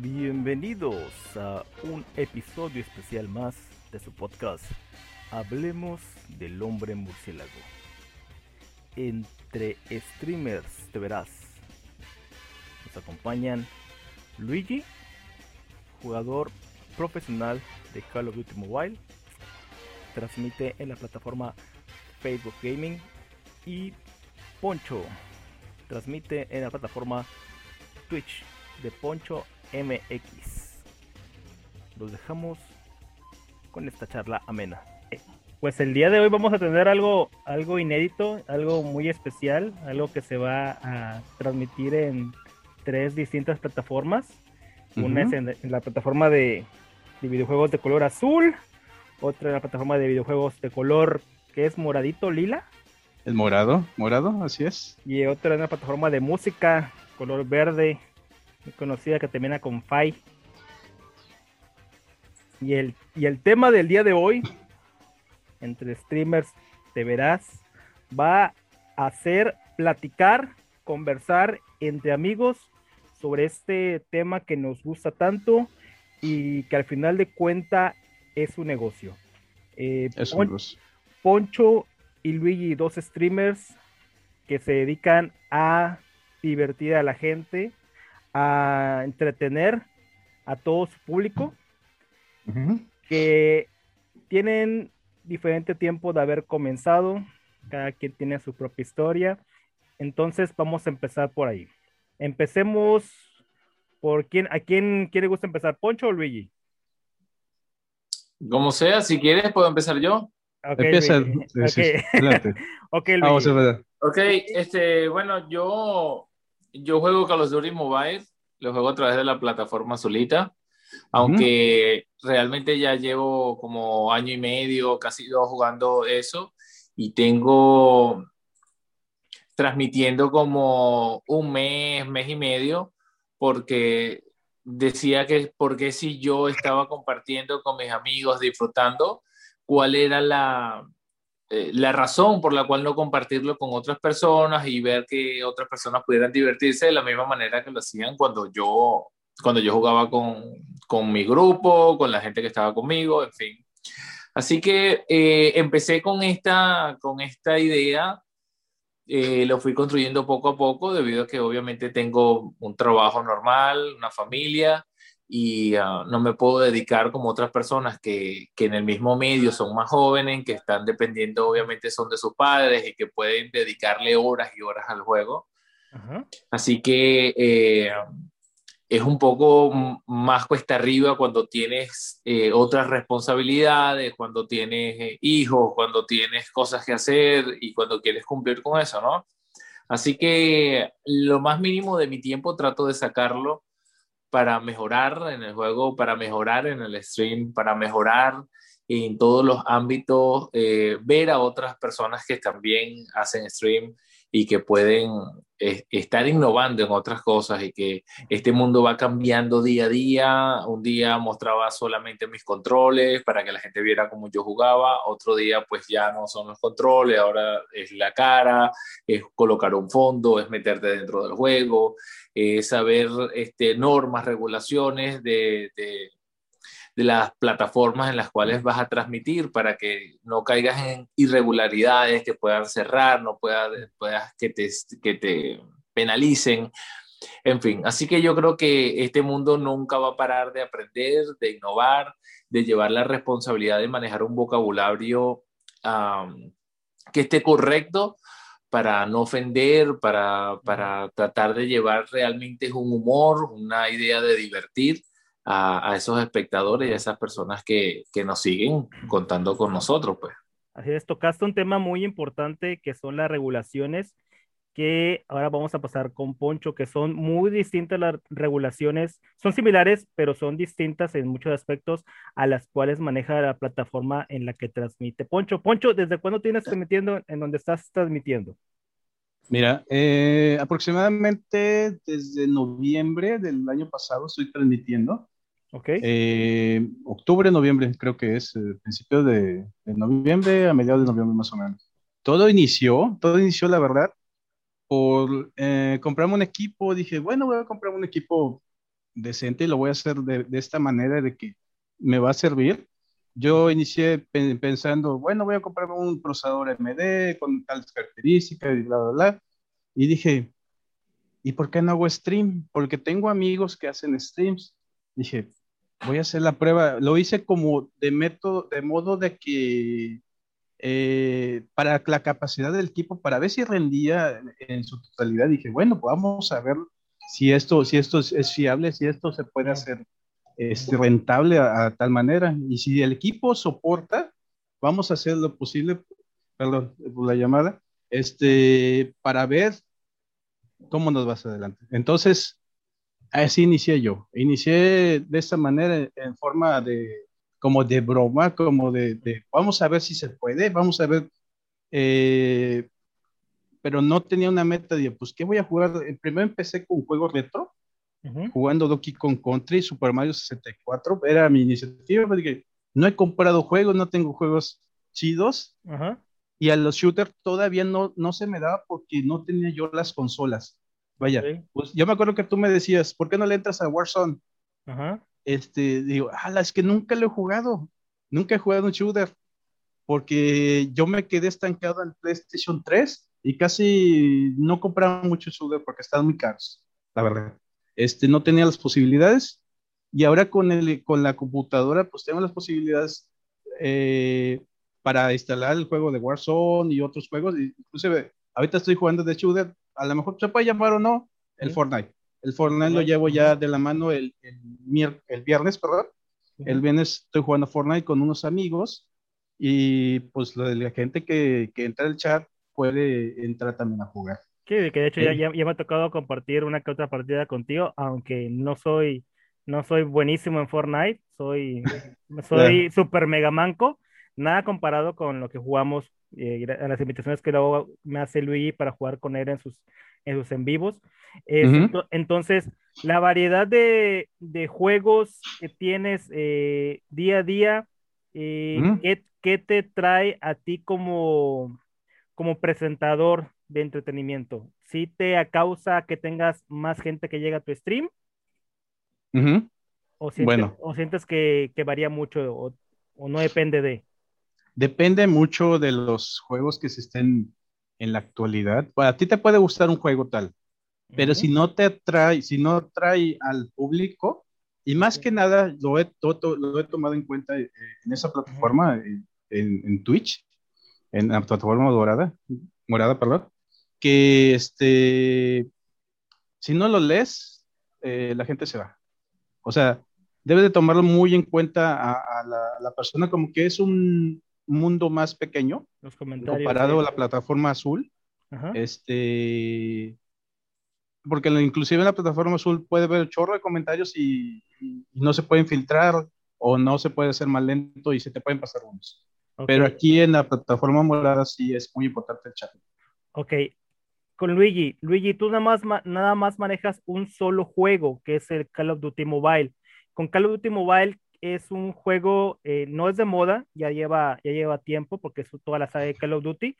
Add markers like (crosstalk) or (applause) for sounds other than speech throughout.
Bienvenidos a un episodio especial más de su podcast. Hablemos del hombre murciélago. Entre streamers te verás. Nos acompañan Luigi, jugador profesional de Call of Duty Mobile. Transmite en la plataforma Facebook Gaming. Y Poncho, transmite en la plataforma Twitch de Poncho MX. Los dejamos con esta charla amena. Pues el día de hoy vamos a tener algo, algo inédito, algo muy especial, algo que se va a transmitir en tres distintas plataformas. Una es en, la plataforma de, de, videojuegos de color azul, otra en la plataforma de videojuegos de color que es moradito lila. El morado, morado, así es. Y otra en la plataforma de música, color verde, conocida que termina con Fai. Y el, y el tema del día de hoy, entre streamers te verás, va a ser platicar, conversar entre amigos sobre este tema que nos gusta tanto y que al final de cuenta es un negocio. Eh, es un Poncho y Luigi, dos streamers que se dedican a divertir a la gente, a entretener a todo su público, que tienen diferente tiempo de haber comenzado, cada quien tiene su propia historia, entonces vamos a empezar por ahí. Empecemos por quién, ¿a quién quiere gusta empezar, Poncho o Luigi? Como sea, si quieres puedo empezar yo. Empieza. (laughs) ok, Vamos a ver. Ok, este, bueno, yo yo juego Call of Duty Mobile, lo juego a través de la plataforma solita, aunque realmente ya llevo como año y medio, casi dos jugando eso, y tengo transmitiendo como un mes, mes y medio, porque decía que porque si yo estaba compartiendo con mis amigos, disfrutando, cuál era la, eh, la razón por la cual no compartirlo con otras personas y ver que otras personas pudieran divertirse de la misma manera que lo hacían cuando yo, cuando yo jugaba con, con mi grupo, con la gente que estaba conmigo, en fin. Así que eh, empecé con esta, con esta idea, eh, lo fui construyendo poco a poco debido a que obviamente tengo un trabajo normal, una familia y ah, no me puedo dedicar como otras personas que, que, en el mismo medio son más jóvenes, que están dependiendo, obviamente son de sus padres y que pueden dedicarle horas y horas al juego. Así que eh, es un poco más cuesta arriba cuando tienes eh, otras responsabilidades, cuando tienes eh, hijos, cuando tienes cosas que hacer y cuando quieres cumplir con eso, ¿no? Así que lo más mínimo de mi tiempo trato de sacarlo para mejorar en el juego, para mejorar en el stream, para mejorar en todos los ámbitos, eh, ver a otras personas que también hacen stream y que pueden eh, estar innovando en otras cosas y que este mundo va cambiando día a día. Un día mostraba solamente mis controles para que la gente viera cómo yo jugaba, otro día pues ya no son los controles, ahora es la cara, es colocar un fondo, es meterte dentro del juego, es saber este, normas, regulaciones de, de de las plataformas en las cuales vas a transmitir para que no caigas en irregularidades que puedan cerrar, no puedas, puedas que, te, que te penalicen. En fin, así que yo creo que este mundo nunca va a parar de aprender, de innovar, de llevar la responsabilidad de manejar un vocabulario que esté correcto para no ofender, para, para tratar de llevar realmente un humor, una idea de divertir a, esos espectadores y a esas personas que, que, nos siguen contando con nosotros, pues. Así es, tocaste un tema muy importante que son las regulaciones, que ahora vamos a pasar con Poncho, que son muy distintas las regulaciones, son similares, pero son distintas en muchos aspectos a las cuales maneja la plataforma en la que transmite Poncho. Poncho, ¿desde cuándo tienes transmitiendo en donde estás transmitiendo? Mira, eh, aproximadamente desde noviembre del año pasado estoy transmitiendo. Ok. Eh, octubre, noviembre, creo que es, eh, principio de, noviembre, a mediados de noviembre más o menos. Todo inició, todo inició, la verdad, por eh, comprarme un equipo. Dije, bueno, voy a comprar un equipo decente y lo voy a hacer de, de esta manera de que me va a servir. Yo inicié pensando, bueno, voy a comprar un procesador AMD con tales características y bla, bla, bla. Y dije, ¿y por qué no hago stream? Porque tengo amigos que hacen streams. Dije, voy a hacer la prueba. Lo hice como de método, de modo de que eh, para la capacidad del equipo, para ver si rendía en su totalidad. Dije, bueno, pues vamos a ver si esto, si esto es, fiable, si esto se puede hacer este, rentable a, tal manera. Y si el equipo soporta, vamos a hacer lo posible, perdón, por la llamada, este, para ver cómo nos vas adelante. Entonces, así inicié yo. Inicié de esta manera en forma de, como de broma, como de, vamos a ver si se puede, vamos a ver, eh, pero no tenía una meta de, pues, ¿qué voy a jugar? Eh, primero empecé con un juego retro, jugando Donkey Kong Country, Super Mario 64, era mi iniciativa, porque no he comprado juegos, no tengo juegos chidos, y a los shooters todavía no, no se me daba porque no tenía yo las consolas. Vaya, pues yo me acuerdo que tú me decías, ¿por qué no le entras a Warzone? Ajá este, digo, ala, es que nunca lo he jugado, nunca he jugado un shooter, porque yo me quedé estancado en PlayStation 3 y casi no compraba mucho shooter porque estaban muy caros, la verdad. Este, no tenía las posibilidades y ahora con, el, con la computadora pues tengo las posibilidades eh, para instalar el juego de Warzone y otros juegos, inclusive ahorita estoy jugando de shooter, a lo mejor se puede llamar o no el Fortnite. El Fortnite lo llevo ya de la mano el, el, viernes, perdón. El viernes estoy jugando Fortnite con unos amigos y pues la gente que, que entra al chat puede entrar también a jugar. Sí, que de hecho ya, ya, me ha tocado compartir una que otra partida contigo, aunque no soy, no soy buenísimo en Fortnite, soy, (laughs) soy super mega manco, nada comparado con lo que jugamos, eh, las invitaciones que luego me hace Luigi para jugar con él en sus, en sus en vivos. Entonces, la variedad de, juegos que tienes eh, día a día, eh, ¿qué, te trae a ti como, como presentador de entretenimiento? ¿Sí te causa que tengas más gente que llega a tu stream? ¿O sientes, bueno. o sientes que, varía mucho o, o no depende de? Depende mucho de los juegos que se estén en la actualidad. a ti te puede gustar un juego tal, pero si no te atrae, si no atrae al público, y más que nada lo he, lo he tomado en cuenta eh, en esa plataforma, en, en, Twitch, en la plataforma dorada, morada, perdón, que este, si no lo lees, eh, la gente se va. O sea, debe de tomarlo muy en cuenta a, la, persona como que es un mundo más pequeño, Los comentarios, comparado a la plataforma azul. Este, porque inclusive en la plataforma azul puede ver chorro de comentarios y, no se pueden filtrar o no se puede hacer más lento y se te pueden pasar unos. Pero aquí en la plataforma morada sí es muy importante el chat. Ok. Con Luigi, Luigi, tú nada más, nada más manejas un solo juego, que es el Call of Duty Mobile. Con Call of Duty Mobile es un juego, eh, no es de moda, ya lleva, ya lleva tiempo, porque es toda la saga de Call of Duty.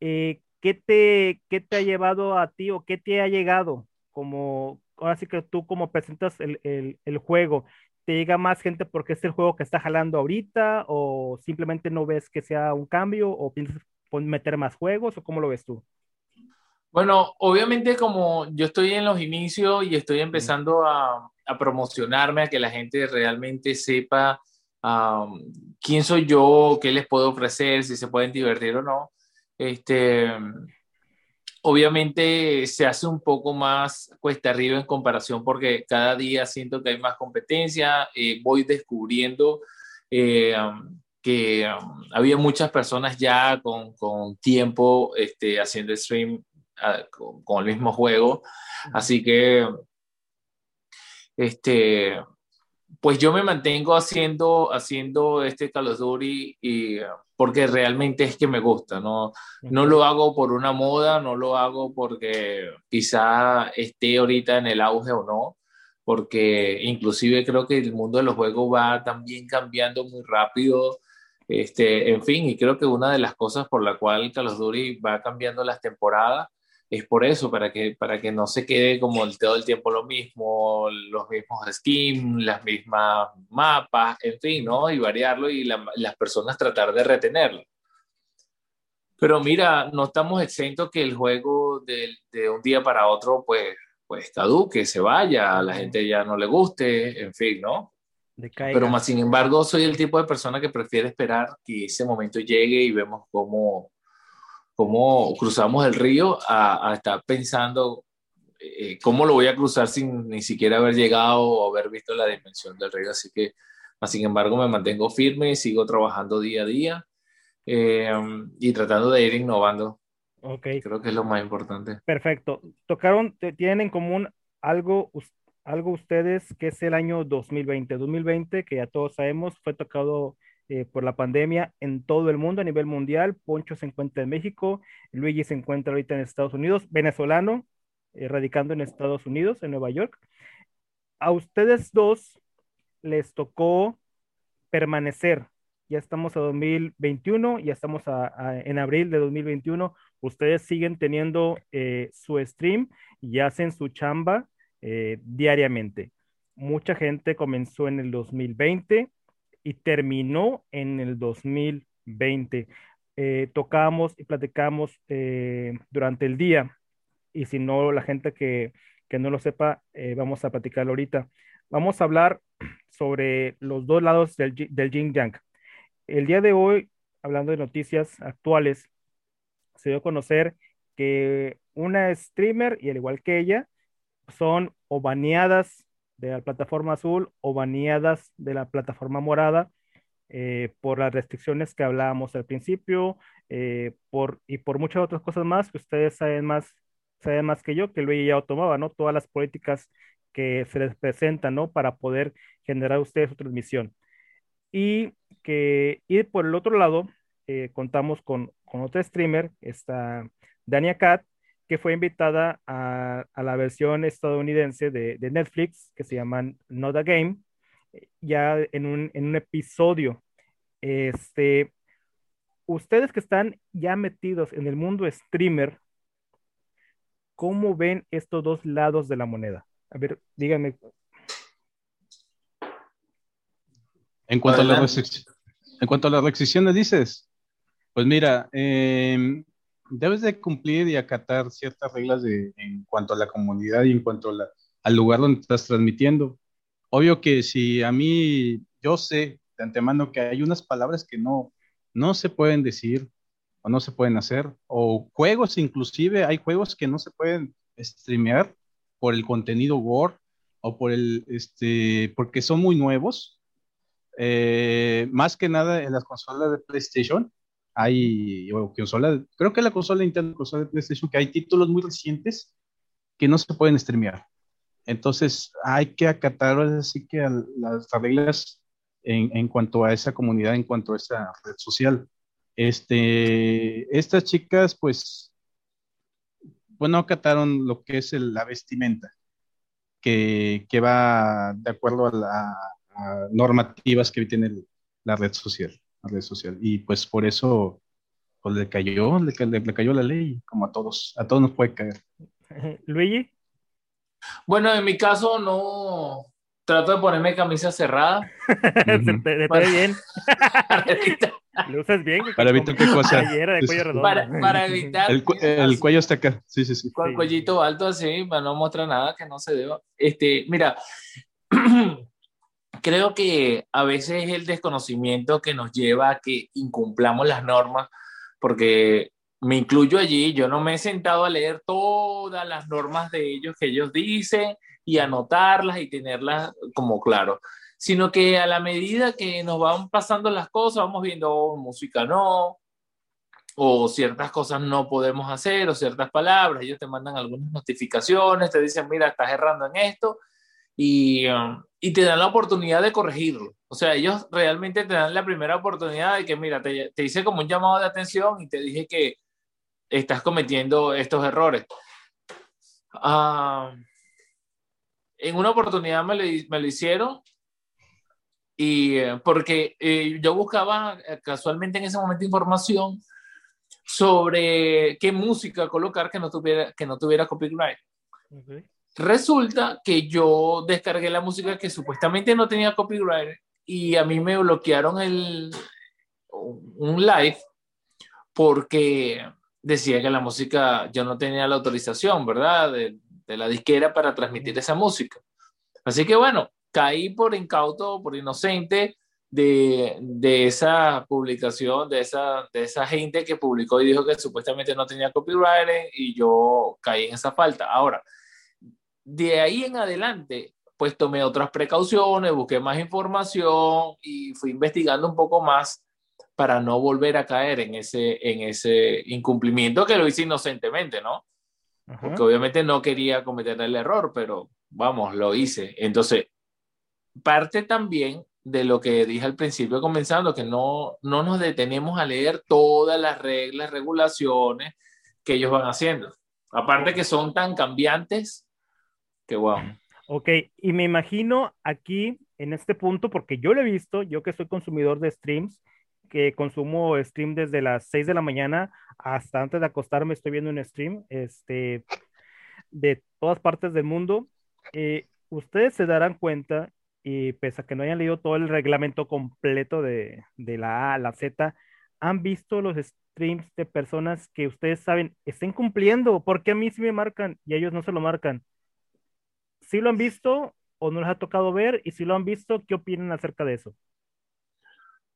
Eh, ¿qué te, qué te ha llevado a ti o qué te ha llegado? Como, ahora sí que tú como presentas el, el, el juego, ¿te llega más gente porque es el juego que está jalando ahorita o simplemente no ves que sea un cambio o piensas meter más juegos o cómo lo ves tú? Bueno, obviamente como yo estoy en los inicios y estoy empezando a, a promocionarme, a que la gente realmente sepa quién soy yo, qué les puedo ofrecer, si se pueden divertir o no, este, obviamente se hace un poco más cuesta arriba en comparación porque cada día siento que hay más competencia, eh, voy descubriendo eh, que había muchas personas ya con, con tiempo este, haciendo stream con, con, el mismo juego, así que este, pues yo me mantengo haciendo, haciendo este Call of Duty y, porque realmente es que me gusta, ¿no? no lo hago por una moda, no lo hago porque quizá esté ahorita en el auge o no, porque inclusive creo que el mundo de los juegos va también cambiando muy rápido, este, en fin, y creo que una de las cosas por la cual Call of Duty va cambiando las temporadas es por eso, para que, para que no se quede como el, todo el tiempo lo mismo, los mismos skins, las mismas mapas, en fin, ¿no? Y variarlo y las personas tratar de retenerlo. Pero mira, no estamos exentos que el juego de, de, un día para otro, pues, pues caduque, se vaya, a la gente ya no le guste, en fin, ¿no? Pero más sin embargo, soy el tipo de persona que prefiere esperar que ese momento llegue y vemos cómo, cómo cruzamos el río a, estar pensando eh, cómo lo voy a cruzar sin ni siquiera haber llegado o haber visto la dimensión del río. Así que, más sin embargo, me mantengo firme, sigo trabajando día a día eh, y tratando de ir innovando. Okay. Creo que es lo más importante. Perfecto. Tocaron, tienen en común algo, algo ustedes que es el año 2020. 2020, que ya todos sabemos, fue tocado eh, por la pandemia en todo el mundo a nivel mundial. Poncho se encuentra en México, Luigi se encuentra ahorita en Estados Unidos, venezolano, eh, radicando en Estados Unidos, en Nueva York. A ustedes dos les tocó permanecer. Ya estamos a 2021, ya estamos en abril de 2021. Ustedes siguen teniendo eh, su stream y hacen su chamba diariamente. Mucha gente comenzó en el 2020 y terminó en el 2020. Eh, tocamos y platicamos eh, durante el día y si no, la gente que, que no lo sepa, vamos a platicarlo ahorita. Vamos a hablar (clears throat) sobre los dos lados del, del yang. El día de hoy, hablando de noticias actuales, se dio a conocer que una streamer, y al igual que ella, son o baneadas de la plataforma azul o baneadas de la plataforma morada eh, por las restricciones que hablábamos al principio eh, por, y por muchas otras cosas más que ustedes saben más, saben más que yo, que Luis ya tomaba, ¿no? Todas las políticas que se les presentan, ¿no? Para poder generar ustedes su transmisión. Y que, y por el otro lado, eh, contamos con, con otra streamer, esta Dania Cat, que fue invitada a, la versión estadounidense de, Netflix, que se llama Not a Game, ya en un, episodio. Este, ustedes que están ya metidos en el mundo streamer, ¿cómo ven estos dos lados de la moneda? A ver, díganme. En cuanto, a la en cuanto a las restricciones, dices, pues mira, eh, debes de cumplir y acatar ciertas reglas en cuanto a la comunidad y en cuanto al lugar donde estás transmitiendo. Obvio que si a mí, yo sé de antemano que hay unas palabras que no, no se pueden decir o no se pueden hacer, o juegos inclusive, hay juegos que no se pueden streamear por el contenido gore o por el, este, porque son muy nuevos. Eh, más que nada en las consolas de PlayStation, hay, consola, creo que la consola Nintendo, consola de PlayStation, que hay títulos muy recientes que no se pueden streamear. Entonces hay que acatar así que las reglas en, en, cuanto a esa comunidad, en cuanto a esa red social. Este, estas chicas, pues, bueno, acataron lo que es la vestimenta, que, que, va de acuerdo a, las normativas que tiene la red social red social. Y pues por eso pues, le cayó, le, le, cayó la ley, como a todos, a todos nos puede caer. (laughs) Luigi. Bueno, en mi caso no trato de ponerme camisa cerrada. (laughs) te, te, bien. (laughs) Lo usas bien. Para evitar qué cosa. Para, para, evitar. El, el cuello está acá. Sí, sí, sí. Con el cuellito alto así, para no mostrar nada que no se deba. Este, mira, (clears throat) creo que a veces es el desconocimiento que nos lleva a que incumplamos las normas, porque me incluyo allí, yo no me he sentado a leer todas las normas de ellos que ellos dicen y anotarlas y tenerlas como claro, sino que a la medida que nos van pasando las cosas, vamos viendo oh, música no, o ciertas cosas no podemos hacer, o ciertas palabras, ellos te mandan algunas notificaciones, te dicen, mira, estás errando en esto, y, um, y te dan la oportunidad de corregirlo. O sea, ellos realmente te dan la primera oportunidad de que, mira, te, te hice como un llamado de atención y te dije que estás cometiendo estos errores. Ah, en una oportunidad me lo, me lo hicieron y eh, porque eh, yo buscaba eh, casualmente en ese momento información sobre qué música colocar que no tuviera, que no tuviera copyright. Resulta que yo descargué la música que supuestamente no tenía copyright y a mí me bloquearon el, un live porque decía que la música, yo no tenía la autorización, ¿verdad? De, de la disquera para transmitir esa música. Así que bueno, caí por incauto, por inocente de, de, esa publicación, de esa, de esa gente que publicó y dijo que supuestamente no tenía copyright y yo caí en esa falta. Ahora, de ahí en adelante, pues tomé otras precauciones, busqué más información y fui investigando un poco más para no volver a caer en ese, en ese incumplimiento que lo hice inocentemente, ¿no? Porque obviamente no quería cometer el error, pero vamos, lo hice. Entonces, parte también de lo que dije al principio comenzando, que no, no nos detenemos a leer todas las reglas, regulaciones que ellos van haciendo. Aparte que son tan cambiantes Qué guau. Ok, y me imagino aquí, en este punto, porque yo lo he visto, yo que soy consumidor de streams, que consumo stream desde las 6 de la mañana hasta antes de acostarme, estoy viendo un stream este, de todas partes del mundo. Eh, ustedes se darán cuenta, y pese a que no hayan leído todo el reglamento completo de, de la A a la Z, han visto los streams de personas que ustedes saben estén cumpliendo, porque a mí sí me marcan y a ellos no se lo marcan. ¿Sí lo han visto o no les ha tocado ver? Y si lo han visto, ¿qué opinan acerca de eso?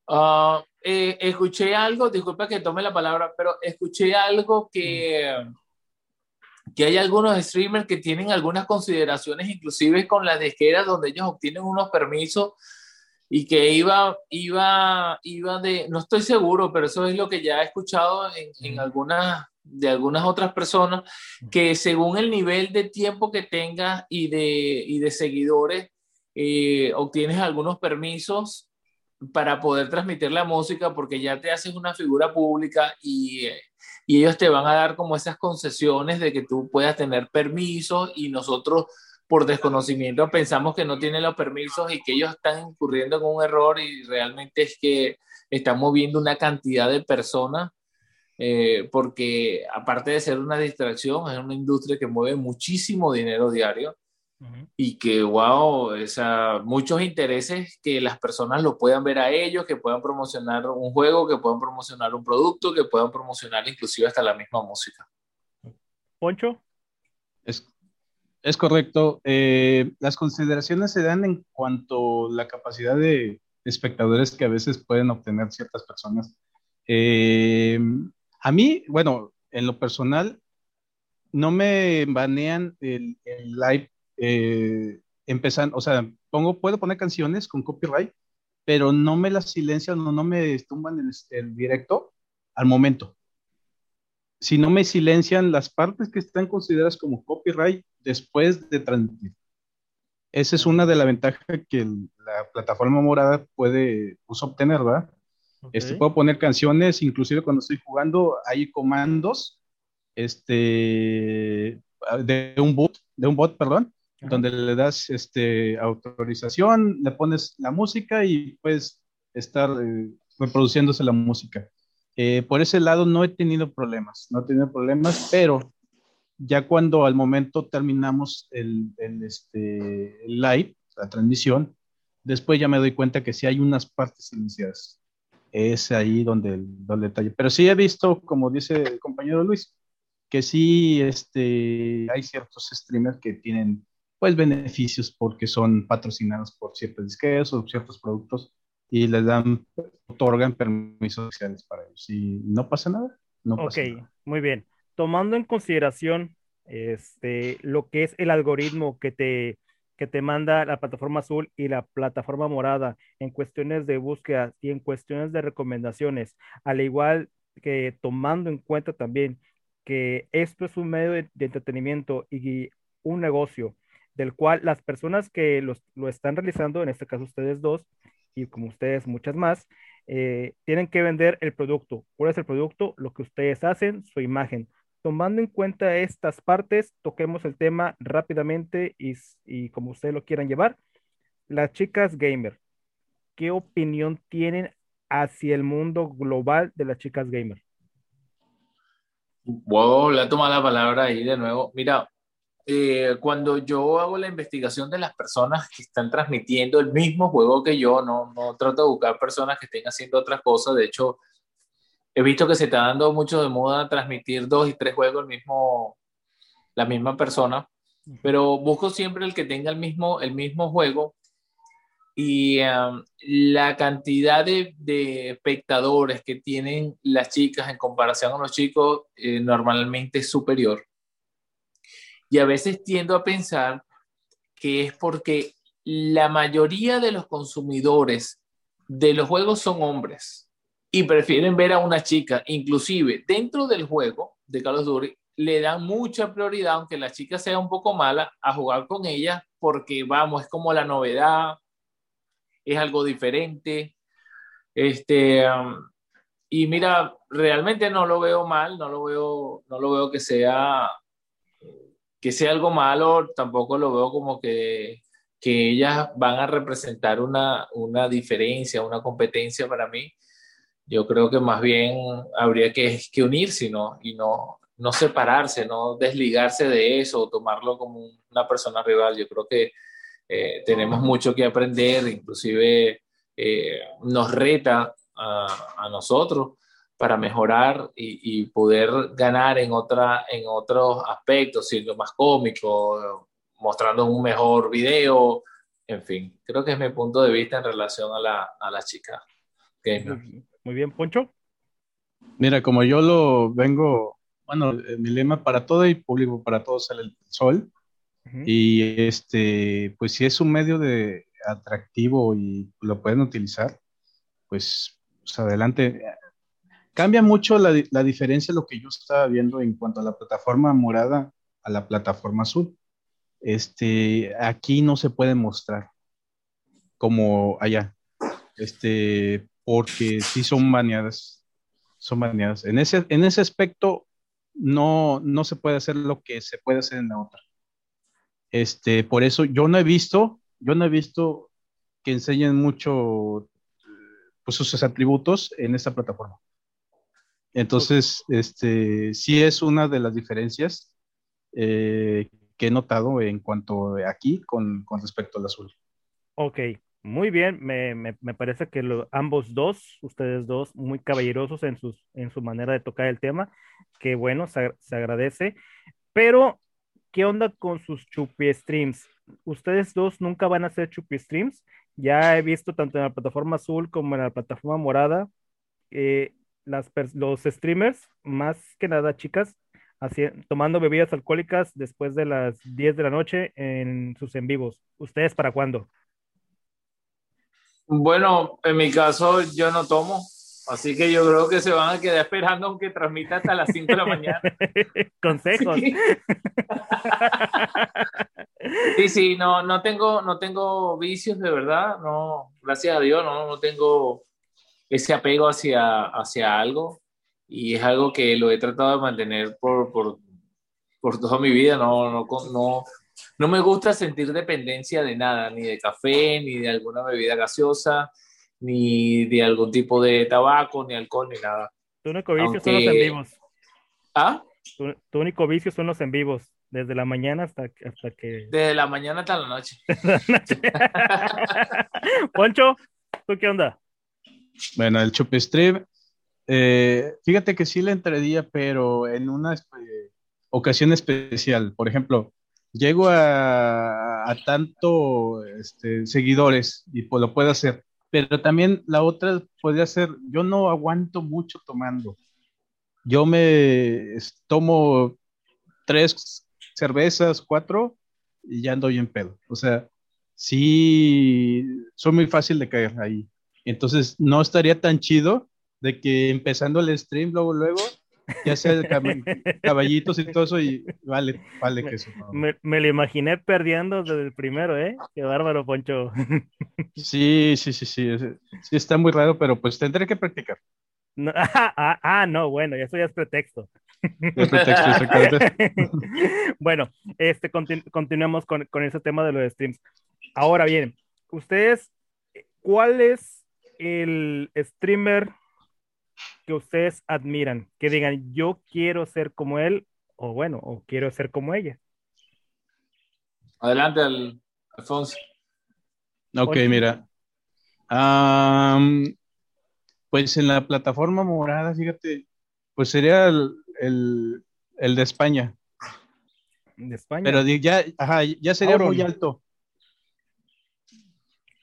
Ah, eh, escuché algo, disculpa que tome la palabra, pero escuché algo que, que hay algunos streamers que tienen algunas consideraciones, inclusive con las disqueras, donde ellos obtienen unos permisos y que iba, iba, iba de, no estoy seguro, pero eso es lo que ya he escuchado en, en algunas de algunas otras personas que según el nivel de tiempo que tengas y de, y de seguidores, eh, obtienes algunos permisos para poder transmitir la música porque ya te haces una figura pública y, y ellos te van a dar como esas concesiones de que tú puedas tener permisos y nosotros por desconocimiento pensamos que no tienen los permisos y que ellos están incurriendo en un error y realmente es que están moviendo una cantidad de personas eh, porque aparte de ser una distracción, es una industria que mueve muchísimo dinero diario y que, wow, esa, muchos intereses que las personas lo puedan ver a ellos, que puedan promocionar un juego, que puedan promocionar un producto, que puedan promocionar inclusive hasta la misma música. Poncho. Es, es correcto. Eh, las consideraciones se dan en cuanto a la capacidad de espectadores que a veces pueden obtener ciertas personas. Eh, a mí, bueno, en lo personal, no me banean el, live eh, empezando, o sea, pongo, puedo poner canciones con copyright, pero no me las silencian o no me tumban el, el directo al momento. Si no me silencian las partes que están consideradas como copyright después de transmitir. Esa es una de las ventajas que la plataforma morada puede pues, obtener, ¿verdad? Este, puedo poner canciones, inclusive cuando estoy jugando, hay comandos este, de un bot, de un bot, perdón, donde le das este, autorización, le pones la música y puedes estar eh, reproduciéndose la música. Eh, por ese lado no he tenido problemas, no he tenido problemas, pero ya cuando al momento terminamos el, el, este, el live, la transmisión, después ya me doy cuenta que sí hay unas partes iniciadas es ahí donde el, detalle. Pero sí he visto, como dice el compañero Luis, que sí este, hay ciertos streamers que tienen pues beneficios porque son patrocinados por ciertas disqueras o ciertos productos y les dan, otorgan permisos sociales para ellos. Y no pasa nada. No pasa ok, muy bien. Tomando en consideración este, lo que es el algoritmo que te que te manda la plataforma azul y la plataforma morada en cuestiones de búsqueda y en cuestiones de recomendaciones, al igual que tomando en cuenta también que esto es un medio de, entretenimiento y un negocio del cual las personas que lo están realizando, en este caso ustedes dos, y como ustedes muchas más, eh, tienen que vender el producto. ¿Cuál es el producto? Lo que ustedes hacen, su imagen tomando en cuenta estas partes, toquemos el tema rápidamente y, como ustedes lo quieran llevar. Las chicas gamer, ¿qué opinión tienen hacia el mundo global de las chicas gamer? Wow, le tomado la palabra ahí de nuevo. Mira, eh, cuando yo hago la investigación de las personas que están transmitiendo el mismo juego que yo, no, no trato de buscar personas que estén haciendo otras cosas. De hecho, he visto que se está dando mucho de moda transmitir dos y tres juegos el mismo, la misma persona, pero busco siempre el que tenga el mismo, el mismo juego y um, la cantidad de, espectadores que tienen las chicas en comparación con los chicos eh, normalmente es superior. Y a veces tiendo a pensar que es porque la mayoría de los consumidores de los juegos son hombres y prefieren ver a una chica, inclusive dentro del juego de Carlos Duty, le dan mucha prioridad, aunque la chica sea un poco mala, a jugar con ella porque, vamos, es como la novedad, es algo diferente. Este, y mira, realmente no lo veo mal, no lo veo, no lo veo que sea, que sea algo malo, tampoco lo veo como que, que ellas van a representar una, una diferencia, una competencia para mí. Yo creo que más bien habría que, que unirse ¿no? y no, no separarse, no desligarse de eso, tomarlo como una persona rival. Yo creo que eh, tenemos mucho que aprender, inclusive eh, nos reta a, nosotros para mejorar y, poder ganar en, otra, en otros aspectos, siendo más cómico, mostrando un mejor video, en fin, creo que es mi punto de vista en relación a la, a la chica. Muy bien, Poncho. Mira, como yo lo vengo, bueno, mi lema para todo y público, para todos sale el sol. Y este, pues si es un medio de atractivo y lo pueden utilizar, pues, pues adelante. Cambia mucho la, la diferencia lo que yo estaba viendo en cuanto a la plataforma morada a la plataforma azul. Este, aquí no se puede mostrar como allá. Este, porque sí son baneadas. Son baneadas. En ese, en ese aspecto no, no se puede hacer lo que se puede hacer en la otra. Este, por eso yo no he visto, yo no he visto que enseñen mucho pues, sus atributos en esta plataforma. Entonces, este, sí es una de las diferencias eh, que he notado en cuanto aquí con, con respecto al azul. Ok, muy bien, me, me, me parece que ambos dos, ustedes dos, muy caballerosos en, sus, en su manera de tocar el tema, que bueno, se, agradece, pero ¿qué onda con sus chupi streams? Ustedes dos nunca van a hacer chupi streams. Ya he visto tanto en la plataforma azul como en la plataforma morada, eh, las, los streamers, más que nada chicas, tomando bebidas alcohólicas después de las 10 de la noche en sus en vivos. ¿Ustedes para cuándo? Bueno, en mi caso yo no tomo. Así que yo creo que se van a quedar esperando aunque transmita hasta las 5 de la mañana. (laughs) Consejos. Sí. sí, no, no tengo, no tengo vicios de verdad, no, gracias a Dios, no, no tengo ese apego hacia, hacia algo y es algo que lo he tratado de mantener por, por, por toda mi vida, no, no, no, no me gusta sentir dependencia de nada, ni de café, ni de alguna bebida gaseosa, ni de algún tipo de tabaco, ni alcohol, ni nada. Tu único vicio son los en vivos. ¿Ah? Tu, único vicio son los en vivos, desde la mañana hasta, hasta que... Desde la mañana hasta la noche. (laughs) (laughs) Poncho, ¿tú qué onda? Bueno, el Chupestream, eh, fíjate que sí le entraría, pero en una ocasión especial. Por ejemplo, llego a, tanto este, seguidores y pues lo puedo hacer pero también la otra podría ser, yo no aguanto mucho tomando. Yo me tomo tres cervezas, cuatro, y ya ando en pedo. O sea, sí, soy muy fácil de caer ahí. Entonces, no estaría tan chido de que empezando el stream, luego, luego, ya sea caballitos y todo eso, y vale, vale que eso. Me, me, lo imaginé perdiendo desde el primero, ¿eh? Qué bárbaro, Poncho. (laughs) Sí, sí, sí, sí, sí, está muy raro, pero pues tendré que practicar. (laughs) ah, ah, ah, no, bueno, eso ya es pretexto. Es pretexto, (laughs) bueno, este, continuemos con, con ese tema de los streams. Ahora bien, ustedes, ¿cuál es el streamer que ustedes admiran, que digan, yo quiero ser como él, o bueno, o quiero ser como ella. Adelante, Alfonso. Ok, mira. pues en la plataforma morada, fíjate, pues sería el, de España. De España. Pero ya, ya sería muy alto.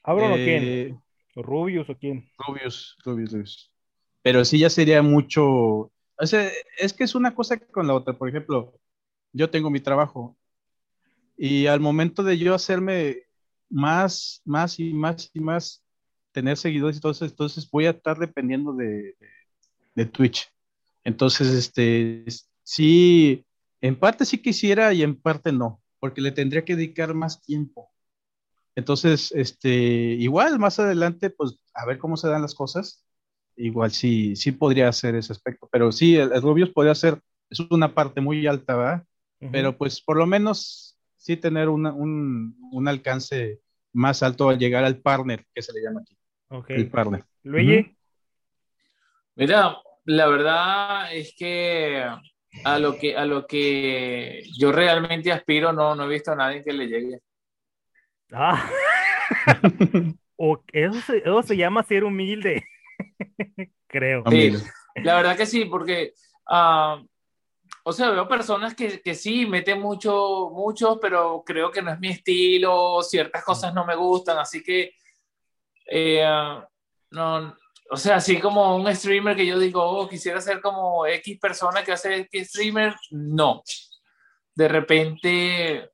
¿Abron o quién? Eh, ¿Rubius o quién? Rubius, Rubius, Rubius. Pero sí ya sería mucho. Es que es una cosa con la otra. Por ejemplo, yo tengo mi trabajo y al momento de yo hacerme más, más y más y más, tener seguidores eso, entonces voy a estar dependiendo de, de, Twitch. Entonces, este, sí, en parte sí quisiera y en parte no, porque le tendría que dedicar más tiempo. Entonces, este, igual más adelante, pues a ver cómo se dan las cosas. Igual sí, sí podría hacer ese aspecto, pero sí, el, Rubius podría ser, es una parte muy alta, ¿verdad? Pero pues por lo menos sí tener un, alcance más alto al llegar al partner, que se le llama aquí. El partner. Luigi. Mira, la verdad es que a lo que a lo que yo realmente aspiro no, no he visto a nadie que le llegue. Ah. (laughs) (laughs) o eso, se, eso se llama ser humilde. (laughs) Creo. Sí, la verdad que sí, porque uh, o sea, veo personas que, que sí meten mucho, mucho, pero creo que no es mi estilo, ciertas cosas no me gustan, así que, eh, no, o sea, así como un streamer que yo digo, oh, quisiera ser como X persona que hace X streamer, no. De repente,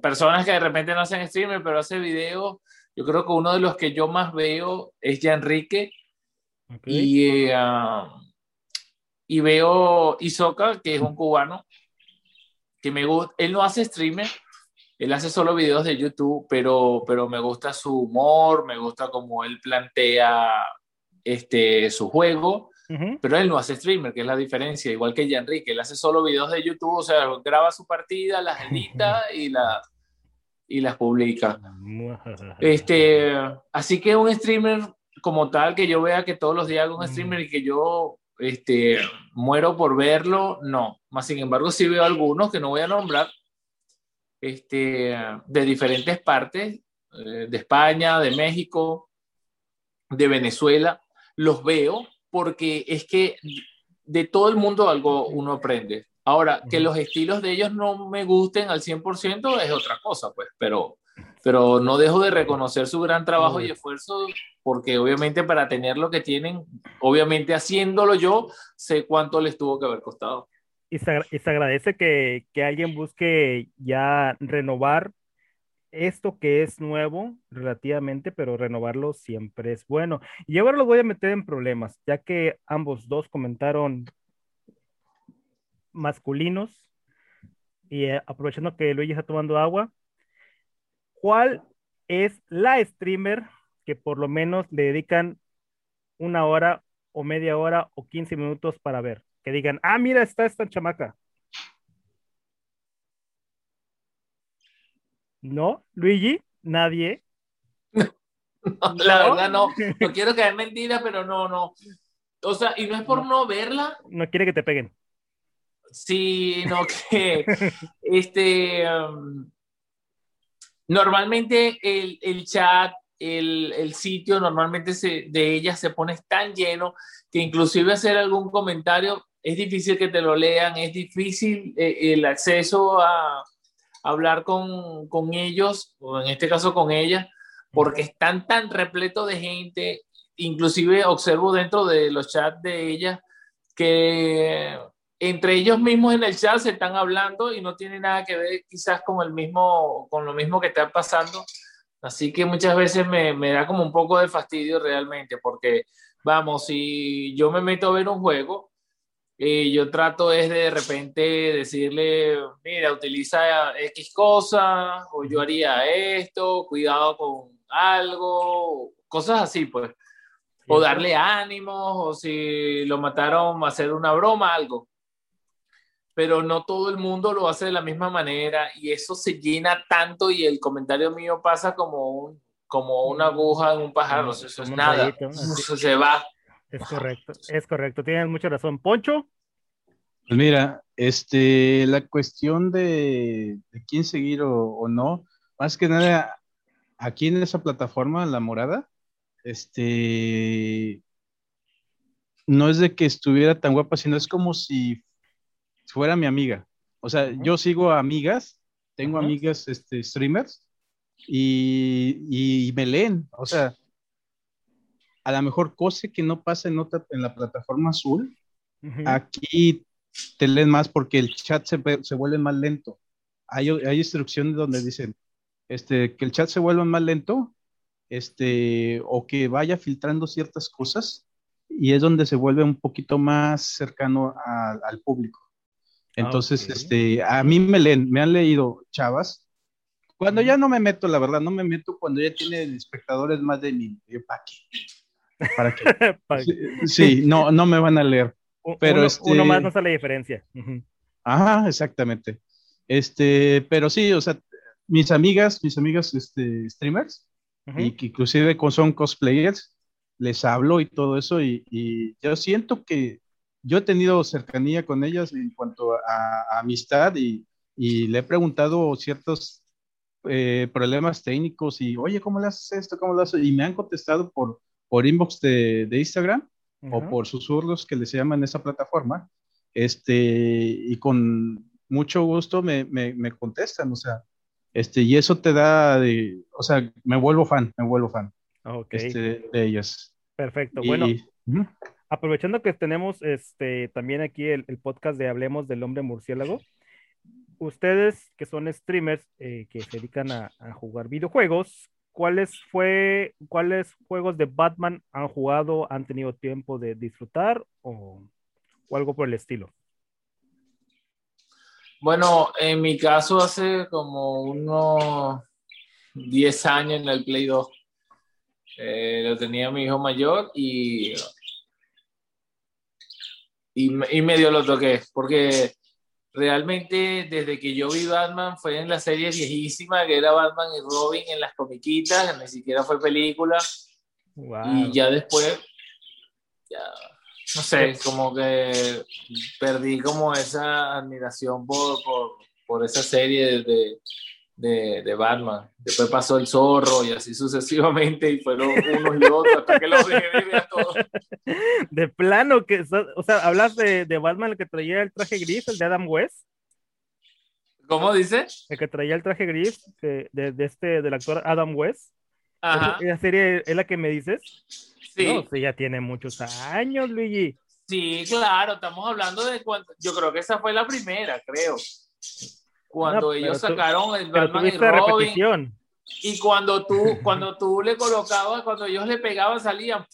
personas que de repente no hacen streamer, pero hace videos, yo creo que uno de los que yo más veo es ya Enrique. Y eh, y veo Isoka, que es un cubano, que me gusta, él no hace streamer, él hace solo videos de YouTube, pero, pero me gusta su humor, me gusta cómo él plantea este, su juego, pero él no hace streamer, que es la diferencia, igual que Enrique, él hace solo videos de YouTube, o sea, graba su partida, las edita (laughs) y, la, y las publica. Este, así que un streamer como tal, que yo vea que todos los días hago un streamer y que yo este, muero por verlo, no. Más sin embargo, sí veo algunos que no voy a nombrar, este, de diferentes partes, eh, de España, de México, de Venezuela, los veo porque es que de todo el mundo algo uno aprende. Ahora, que los estilos de ellos no me gusten al 100% es otra cosa, pues, pero, pero no dejo de reconocer su gran trabajo y esfuerzo porque obviamente para tener lo que tienen, obviamente haciéndolo yo, sé cuánto les tuvo que haber costado. Y se, agradece que, que, alguien busque ya renovar esto que es nuevo relativamente, pero renovarlo siempre es bueno. Y ahora los voy a meter en problemas, ya que ambos dos comentaron masculinos y eh, aprovechando que Luigi está tomando agua, ¿cuál es la streamer que por lo menos le dedican una hora o media hora o 15 minutos para ver. Que digan, ah, mira, está esta chamaca. ¿No? Luigi, nadie. (laughs) la verdad no. (laughs) No quiero caer mentira, pero no, no. O sea, y no es por no, verla. No quiere que te peguen. Sí, no, que este. Um, normalmente el, el, chat el, sitio normalmente de ellas se pone tan lleno que inclusive hacer algún comentario es difícil que te lo lean, es difícil eh, el acceso a, hablar con, con, ellos, o en este caso con ellas, porque están tan repletos de gente, inclusive observo dentro de los chats de ellas que entre ellos mismos en el chat se están hablando y no tiene nada que ver quizás con el mismo, con lo mismo que está pasando. Así que muchas veces me, me, da como un poco de fastidio realmente, porque vamos, si yo me meto a ver un juego, y yo trato es de, de repente decirle, mira, utiliza X cosa, o yo haría esto, cuidado con algo, cosas así, pues. O darle ánimos, o si lo mataron, hacer una broma, algo pero no todo el mundo lo hace de la misma manera y eso se llena tanto y el comentario mío pasa como, un, como una aguja en un pájaro, eso es nada, se va. Es correcto, es correcto, tienes mucha razón. Poncho. Pues mira, este, la cuestión de, quién seguir o, no, más que nada, aquí en esa plataforma, La Morada, este, no es de que estuviera tan guapa, sino es como si fuera mi amiga. O sea, yo sigo amigas, tengo amigas, este, streamers, y, me leen, o sea, a lo mejor cosa que no pasa en, otra, en la plataforma azul, aquí te leen más porque el chat se, se vuelve más lento. Hay, hay, instrucciones donde dicen este, que el chat se vuelva más lento este, o que vaya filtrando ciertas cosas y es donde se vuelve un poquito más cercano al público. Ah, Entonces, este, a mí me leen, me han leído chavas. Cuando ya no me meto, la verdad, no me meto cuando ya tiene espectadores más de mil. ¿Para qué? (laughs) ¿Para qué? sí, no, no me van a leer. Pero uno, este... uno más no la diferencia. Ajá, exactamente. Este, pero sí, o sea, mis amigas, mis amigas este, streamers, y que inclusive son cosplayers, les hablo y todo eso, y, yo siento que yo he tenido cercanía con ellas en cuanto a, amistad y, le he preguntado ciertos eh, problemas técnicos y, oye, ¿cómo le haces esto? ¿Cómo lo haces? Y me han contestado por, por inbox de, de Instagram o por susurros que les llaman esa plataforma, este, y con mucho gusto me, me, me, contestan, o sea, este, y eso te da, de, o sea, me vuelvo fan, me vuelvo fan este, de ellas. Perfecto, bueno, aprovechando que tenemos este, también aquí el, podcast de Hablemos del Hombre Murciélago, ustedes que son streamers eh, que se dedican a, jugar videojuegos, ¿cuáles fue, cuáles juegos de Batman han jugado, han tenido tiempo de disfrutar o, algo por el estilo? Bueno, en mi caso hace como unos 10 años en el Play 2. Eh, lo tenía mi hijo mayor y, y, y medio lo toqué, porque realmente desde que yo vi Batman fue en la serie viejísima que era Batman y Robin en las comiquitas, ni siquiera fue película. Y ya después, ya, no sé, como que perdí como esa admiración por, por, por esa serie de, de, de, Batman. Después pasó el zorro y así sucesivamente y fueron unos y otros hasta que los dejé de a todos. (laughs) De plano, que, o sea, hablas de, de, Batman, el que traía el traje gris, el de Adam West. ¿Cómo dice? El que traía el traje gris de, de este, del actor Adam West. Ajá. ¿Esa serie es la que me dices? Sí. No, sí, ya tiene muchos años, Luigi. Sí, claro, estamos hablando de cuando, yo creo que esa fue la primera, creo cuando ellos sacaron el Batman y Robin. Y cuando tú, cuando tú le colocabas, cuando ellos le pegaban, salían,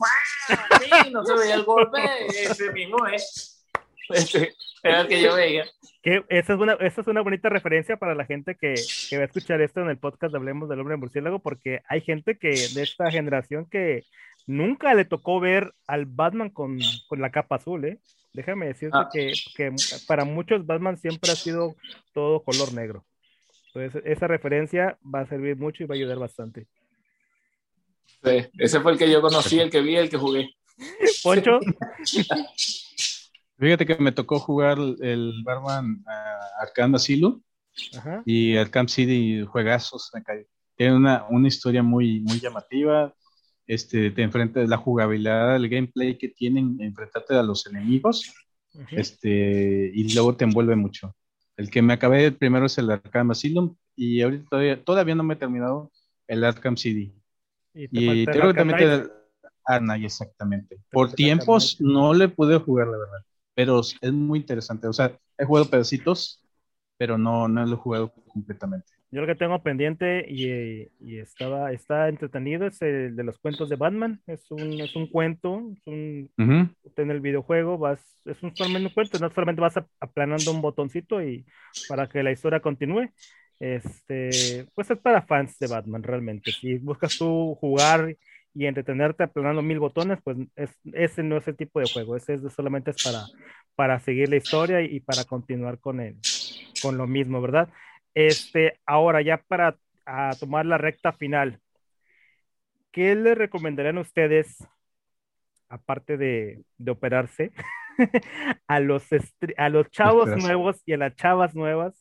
no se veía el golpe, ese mismo es. Ese era el que yo veía. Que esa, es una, esa es una bonita referencia para la gente que, que, va a escuchar esto en el podcast de Hablemos del Hombre Murciélago, porque hay gente que de esta generación que nunca le tocó ver al Batman con, con la capa azul, ¿eh? Déjame decirte ah. que, que, para muchos Batman siempre ha sido todo color negro. Entonces, esa referencia va a servir mucho y va a ayudar bastante. Sí, ese fue el que yo conocí, el que vi, el que jugué. (laughs) Poncho. Fíjate que me tocó jugar el Batman uh, Arkham Asylum y Arkham City juegazos. Tiene una, una historia muy, muy llamativa este, te enfrentas la jugabilidad, el gameplay que tienen, enfrentarte a los enemigos, este, y luego te envuelve mucho. El que me acabé primero es el Arkham Asylum y ahorita todavía, todavía no me he terminado el Arkham City. Y, creo que también te... Ah, exactamente. Por tiempos no le pude jugar, la verdad, pero es muy interesante. O sea, he jugado pedacitos, pero no, no lo he jugado completamente. Yo lo que tengo pendiente y, y, estaba, está entretenido es el de los cuentos de Batman. Es un, es un cuento, es un, en el videojuego vas, es un solamente un cuento, no solamente vas aplanando un botoncito y para que la historia continúe. Este, pues es para fans de Batman realmente. Si buscas tú jugar y entretenerte aplanando mil botones, pues es, ese no es el tipo de juego. Ese es solamente es para, para seguir la historia y, y para continuar con, el, con lo mismo, ¿verdad? Este, ahora ya para tomar la recta final, ¿qué le recomendarían ustedes aparte de, de operarse, (laughs) a los, a los chavos nuevos y a las chavas nuevas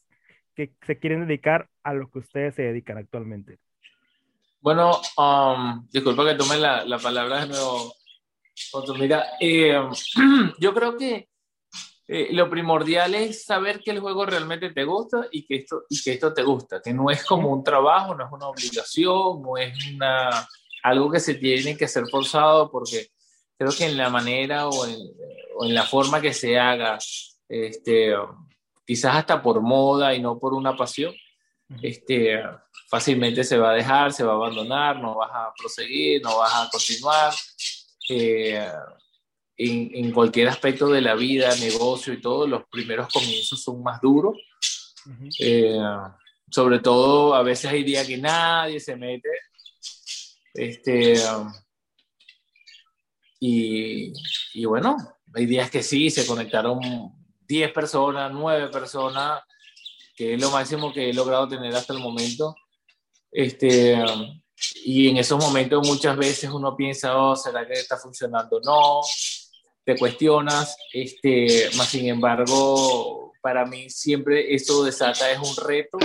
que se quieren dedicar a lo que ustedes se dedican actualmente? Bueno, um, disculpa que tome la, la, palabra de nuevo. Mira, eh, (clears throat) yo creo que eh, lo primordial es saber que el juego realmente te gusta y que, esto, y que esto te gusta, que no es como un trabajo, no es una obligación, no es una, algo que se tiene que hacer forzado, porque creo que en la manera o en, o en la forma que se haga, este, quizás hasta por moda y no por una pasión, este, fácilmente se va a dejar, se va a abandonar, no vas a proseguir, no vas a continuar. Eh, en, en, cualquier aspecto de la vida, negocio y todo, los primeros comienzos son más duros. Eh, sobre todo, a veces hay días que nadie se mete. Este, y, y bueno, hay días que sí, se conectaron 10 personas, 9 personas, que es lo máximo que he logrado tener hasta el momento. Este, y en esos momentos muchas veces uno piensa, oh, ¿será que está funcionando? No, te cuestionas, este, más sin embargo, para mí siempre esto desata es un reto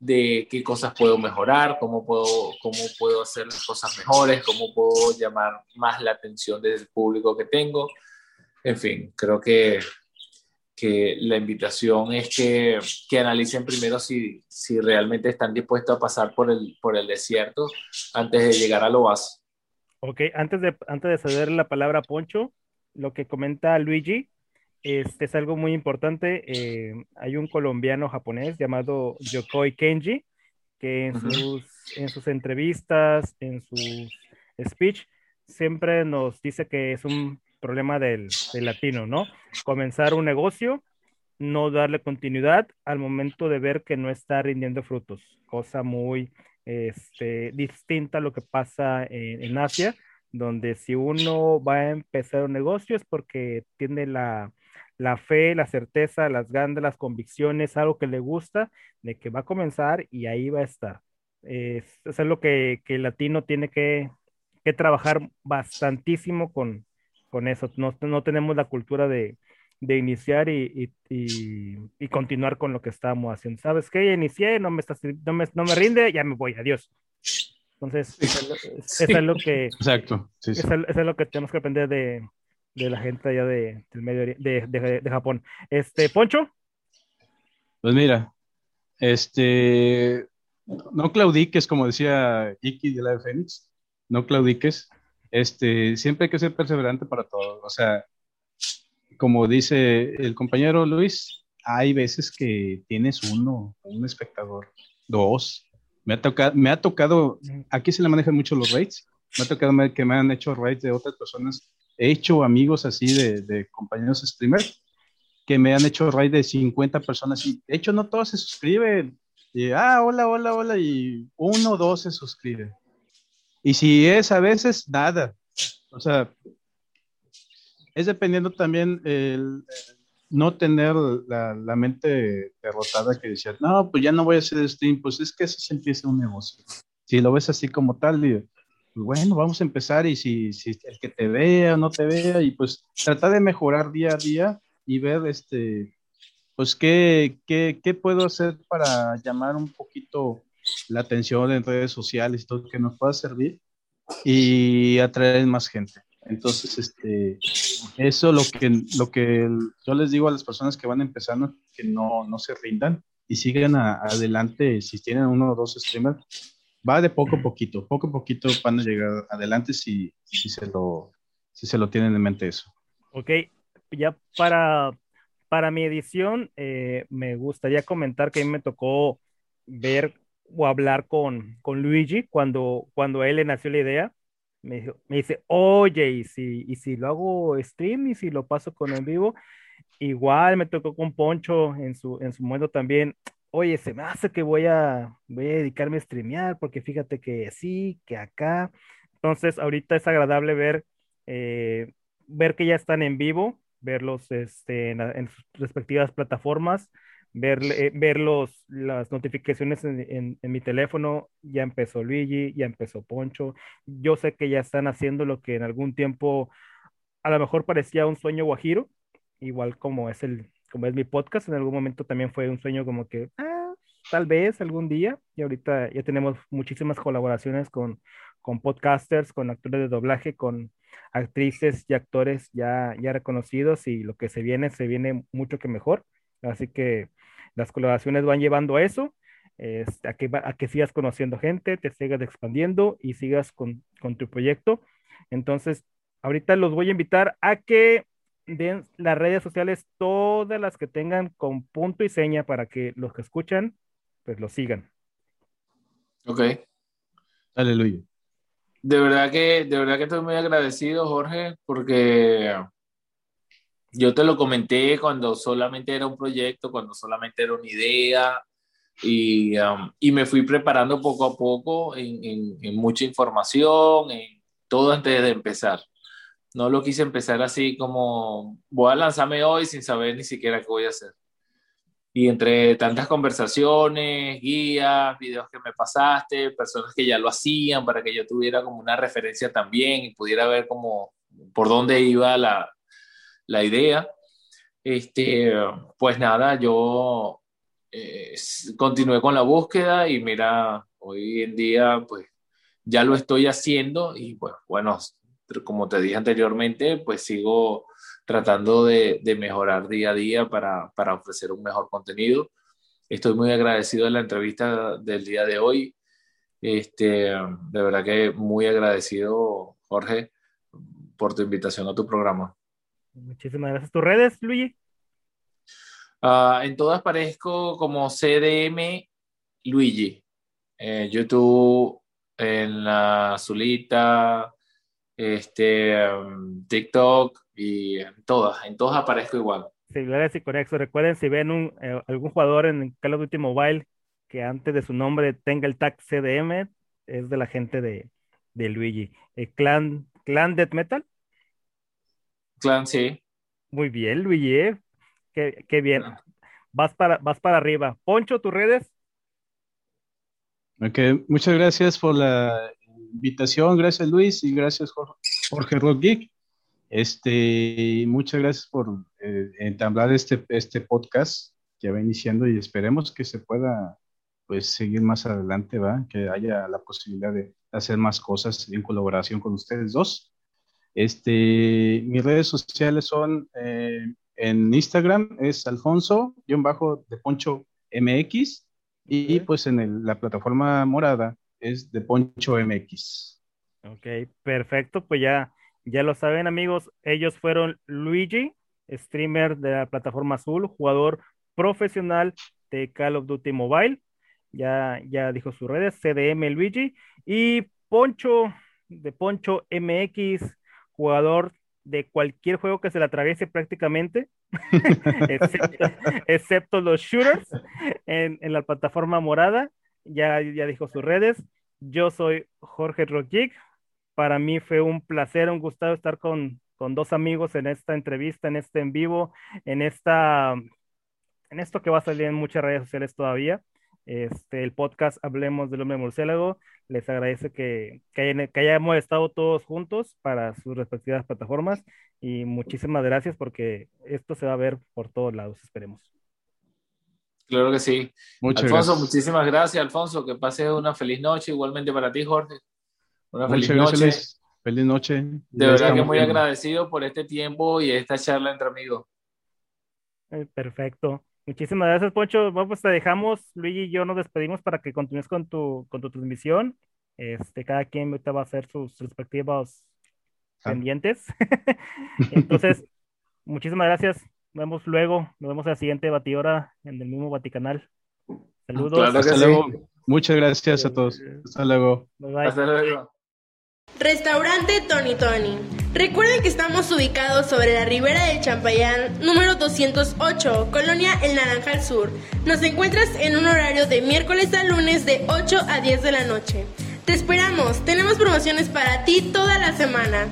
de qué cosas puedo mejorar, cómo puedo, cómo puedo hacer las cosas mejores, cómo puedo llamar más la atención del público que tengo. En fin, creo que que la invitación es que, que analicen primero si, si, realmente están dispuestos a pasar por el, por el desierto antes de llegar al oasis. Ok, antes de, antes de ceder la palabra a Poncho, lo que comenta Luigi este es algo muy importante. Eh, hay un colombiano japonés llamado Yokoi Kenji, que en, sus, en sus entrevistas, en sus speech, siempre nos dice que es un problema del, latino, ¿no? Comenzar un negocio, no darle continuidad al momento de ver que no está rindiendo frutos, cosa muy este, distinta a lo que pasa en, Asia, donde si uno va a empezar un negocio es porque tiene la, fe, la certeza, las ganas, las convicciones, algo que le gusta, de que va a comenzar y ahí va a estar. Es, es lo que, que, el latino tiene que, que trabajar bastantísimo con, con eso. No, no tenemos la cultura de, de iniciar y, y, y, continuar con lo que estamos haciendo. ¿Sabes qué? Inicié, no me, está, no, me, no me rinde, ya me voy, adiós. Entonces, eso, es lo que... Exacto. Sí, eso, es lo que tenemos que aprender de, de la gente allá de, del medio de, de, de, Japón. Este, Poncho. Pues mira, este, no claudiques, como decía Iki de la de Fénix, no claudiques, este, siempre hay que ser perseverante para todo. O sea, como dice el compañero Luis, hay veces que tienes uno, un espectador, dos. Me ha, tocado, me ha tocado, aquí se le manejan mucho los rates, me ha tocado que me han hecho rates de otras personas. He hecho amigos así de, de compañeros streamers que me han hecho raid de 50 personas y de hecho no todos se suscriben. Y, ah, hola, hola, hola, y uno o dos se suscriben. Y si es a veces, nada. O sea, es dependiendo también el, no tener la, la, mente derrotada que decía, no, pues ya no voy a hacer stream, pues es que eso se empieza un negocio. Si lo ves así como tal, pues bueno, vamos a empezar y si, si el que te vea o no te vea, y pues trata de mejorar día a día y ver este, pues qué, qué, qué puedo hacer para llamar un poquito la atención en redes sociales y todo que nos pueda servir y atraer más gente. Entonces, este, eso lo que, lo que yo les digo a las personas que van empezando, que no, no se rindan y sigan adelante. Si tienen uno o dos streamers, va de poco a poquito, poco a poquito van a llegar adelante si, si, se, lo, si se lo tienen en mente eso. Ok, ya para, para mi edición, eh, me gustaría comentar que a mí me tocó ver o hablar con, con Luigi cuando, cuando él le nació la idea. Me, me dice, oye, ¿y si, y si lo hago stream y si lo paso con en vivo? Igual me tocó con Poncho en su, en su momento también. Oye, se me hace que voy a, voy a dedicarme a streamear porque fíjate que sí, que acá. Entonces, ahorita es agradable ver, eh, ver que ya están en vivo, verlos este, en, en sus respectivas plataformas ver, eh, ver los, las notificaciones en, en, mi teléfono, ya empezó Luigi, ya empezó Poncho, yo sé que ya están haciendo lo que en algún tiempo a lo mejor parecía un sueño guajiro, igual como es el, como es mi podcast, en algún momento también fue un sueño como que, ah, tal vez algún día, y ahorita ya tenemos muchísimas colaboraciones con, con podcasters, con actores de doblaje, con actrices y actores ya, ya reconocidos y lo que se viene, se viene mucho que mejor. Así que las colaboraciones van llevando a eso, a, que, a que sigas conociendo gente, te sigas expandiendo y sigas con, con tu proyecto. Entonces, ahorita los voy a invitar a que den las redes sociales, todas las que tengan con punto y seña para que los que escuchan, pues lo sigan. Ok. Aleluya. De verdad que, de verdad que estoy muy agradecido, Jorge, porque yo te lo comenté cuando solamente era un proyecto, cuando solamente era una idea, y, um, y me fui preparando poco a poco en, en, mucha información, en todo antes de empezar. No lo quise empezar así como voy a lanzarme hoy sin saber ni siquiera qué voy a hacer. Y entre tantas conversaciones, guías, videos que me pasaste, personas que ya lo hacían para que yo tuviera como una referencia también y pudiera ver como por dónde iba la, la idea. Este, pues nada, yo eh, continué con la búsqueda y mira, hoy en día pues ya lo estoy haciendo y pues bueno, como te dije anteriormente, pues sigo tratando de, mejorar día a día para, para, ofrecer un mejor contenido. Estoy muy agradecido de la entrevista del día de hoy. Este, de verdad que muy agradecido, Jorge, por tu invitación a tu programa. Muchísimas gracias. ¿Tus redes, Luigi? Uh, en todas aparezco como CDM Luigi. Eh, YouTube, en la Zulita, este, um, TikTok y en todas, en todas aparezco igual. Similares y conexos. Recuerden, si ven un, eh, algún jugador en Call of Duty Mobile que antes de su nombre tenga el tag CDM, es de la gente de, de Luigi. ¿El eh, clan, ¿Clan Death Metal? Clan, sí. Muy bien, Luigi. ¿eh? Qué, qué, bien. Vas para, vas para arriba. Poncho, tus redes. Ok, muchas gracias por la invitación, gracias Luis y gracias Jorge Rock Geek. Este, muchas gracias por eh, entablar este, este podcast que va iniciando y esperemos que se pueda pues seguir más adelante, ¿va? Que haya la posibilidad de hacer más cosas en colaboración con ustedes dos. Este, mis redes sociales son eh, en Instagram es Alfonso, bajo de Poncho MX, y pues en la plataforma morada es de Poncho MX. Ok, perfecto, pues ya, ya lo saben amigos, ellos fueron Luigi, streamer de la plataforma azul, jugador profesional de Call of Duty Mobile, ya, ya dijo sus redes, CDM Luigi, y Poncho de Poncho MX, jugador de cualquier juego que se le atraviese prácticamente, (laughs) excepto, los shooters en, en, la plataforma morada. Ya, ya dijo sus redes. Yo soy Jorge Rogic. Para mí fue un placer, un gusto estar con, con dos amigos en esta entrevista, en este en vivo, en esta en esto que va a salir en muchas redes sociales todavía. Este, el podcast Hablemos del Hombre Murciélago. Les agradece que, que, que, hayamos estado todos juntos para sus respectivas plataformas y muchísimas gracias porque esto se va a ver por todos lados, esperemos. Claro que sí. Muchas Alfonso, muchísimas gracias, Alfonso. Que pases una feliz noche, igualmente para ti, Jorge. Una feliz noche. Feliz noche. De verdad que muy agradecido por este tiempo y esta charla entre amigos. Eh, perfecto. Muchísimas gracias, Poncho. Bueno, pues te dejamos, Luigi y yo nos despedimos para que continúes con tu, con tu transmisión. Este, cada quien va a hacer sus respectivos ah. pendientes. (laughs) Entonces, muchísimas gracias. Nos vemos luego. Nos vemos en la siguiente batidora en el mismo Vaticanal. Saludos. Hasta luego. Muchas gracias a todos. Hasta luego. Hasta luego. Restaurante Tony Tony. Recuerden que estamos ubicados sobre la ribera de Champayán, número 208, Colonia El Naranjal Sur. Nos encuentras en un horario de miércoles a lunes de 8 a 10 de la noche. Te esperamos, tenemos promociones para ti toda la semana.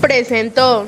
Presentó.